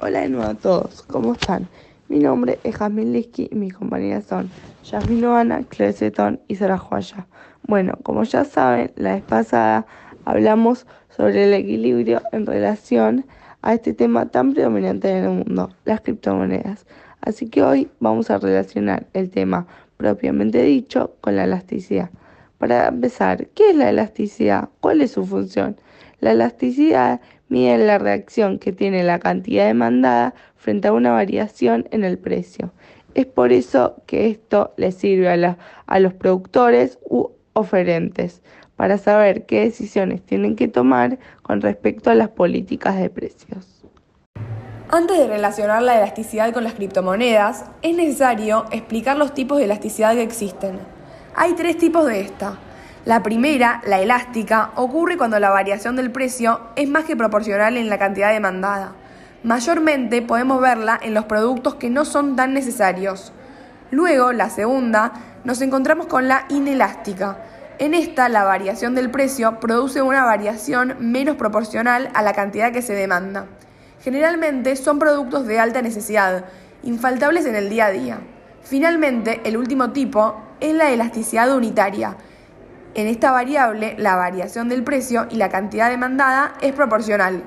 Hola de nuevo a todos, ¿cómo están? Mi nombre es Jasmine Liski y mis compañeras son Yasmin Oana, Claire Cetón y Sara Joya. Bueno, como ya saben, la vez pasada hablamos sobre el equilibrio en relación a este tema tan predominante en el mundo, las criptomonedas. Así que hoy vamos a relacionar el tema propiamente dicho con la elasticidad. Para empezar, ¿qué es la elasticidad? ¿Cuál es su función? La elasticidad mide la reacción que tiene la cantidad demandada frente a una variación en el precio. Es por eso que esto le sirve a, a los productores u oferentes para saber qué decisiones tienen que tomar con respecto a las políticas de precios. Antes de relacionar la elasticidad con las criptomonedas, es necesario explicar los tipos de elasticidad que existen. Hay tres tipos de esta. La primera, la elástica, ocurre cuando la variación del precio es más que proporcional en la cantidad demandada. Mayormente podemos verla en los productos que no son tan necesarios. Luego, la segunda, nos encontramos con la inelástica. En esta, la variación del precio produce una variación menos proporcional a la cantidad que se demanda. Generalmente son productos de alta necesidad, infaltables en el día a día. Finalmente, el último tipo es la elasticidad unitaria. En esta variable, la variación del precio y la cantidad demandada es proporcional,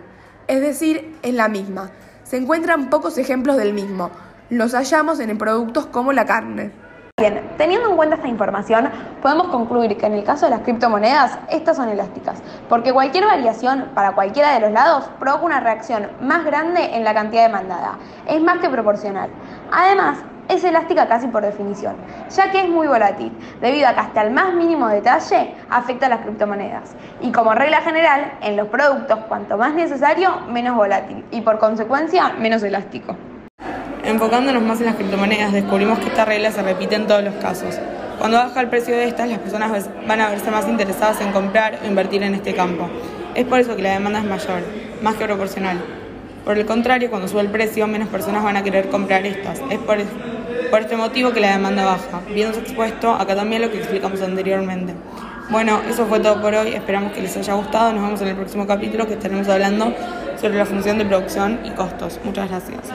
es decir, es la misma. Se encuentran pocos ejemplos del mismo. Los hallamos en productos como la carne. Bien, teniendo en cuenta esta información, podemos concluir que en el caso de las criptomonedas, estas son elásticas, porque cualquier variación para cualquiera de los lados provoca una reacción más grande en la cantidad demandada. Es más que proporcional. Además, es elástica casi por definición, ya que es muy volátil, debido a que hasta el más mínimo detalle afecta a las criptomonedas. Y como regla general, en los productos, cuanto más necesario, menos volátil y por consecuencia menos elástico. Enfocándonos más en las criptomonedas, descubrimos que esta regla se repite en todos los casos. Cuando baja el precio de estas, las personas van a verse más interesadas en comprar o invertir en este campo. Es por eso que la demanda es mayor, más que proporcional. Por el contrario, cuando sube el precio, menos personas van a querer comprar estas. Es por, por este motivo que la demanda baja, viéndose expuesto acá también lo que explicamos anteriormente. Bueno, eso fue todo por hoy. Esperamos que les haya gustado. Nos vemos en el próximo capítulo que estaremos hablando sobre la función de producción y costos. Muchas gracias.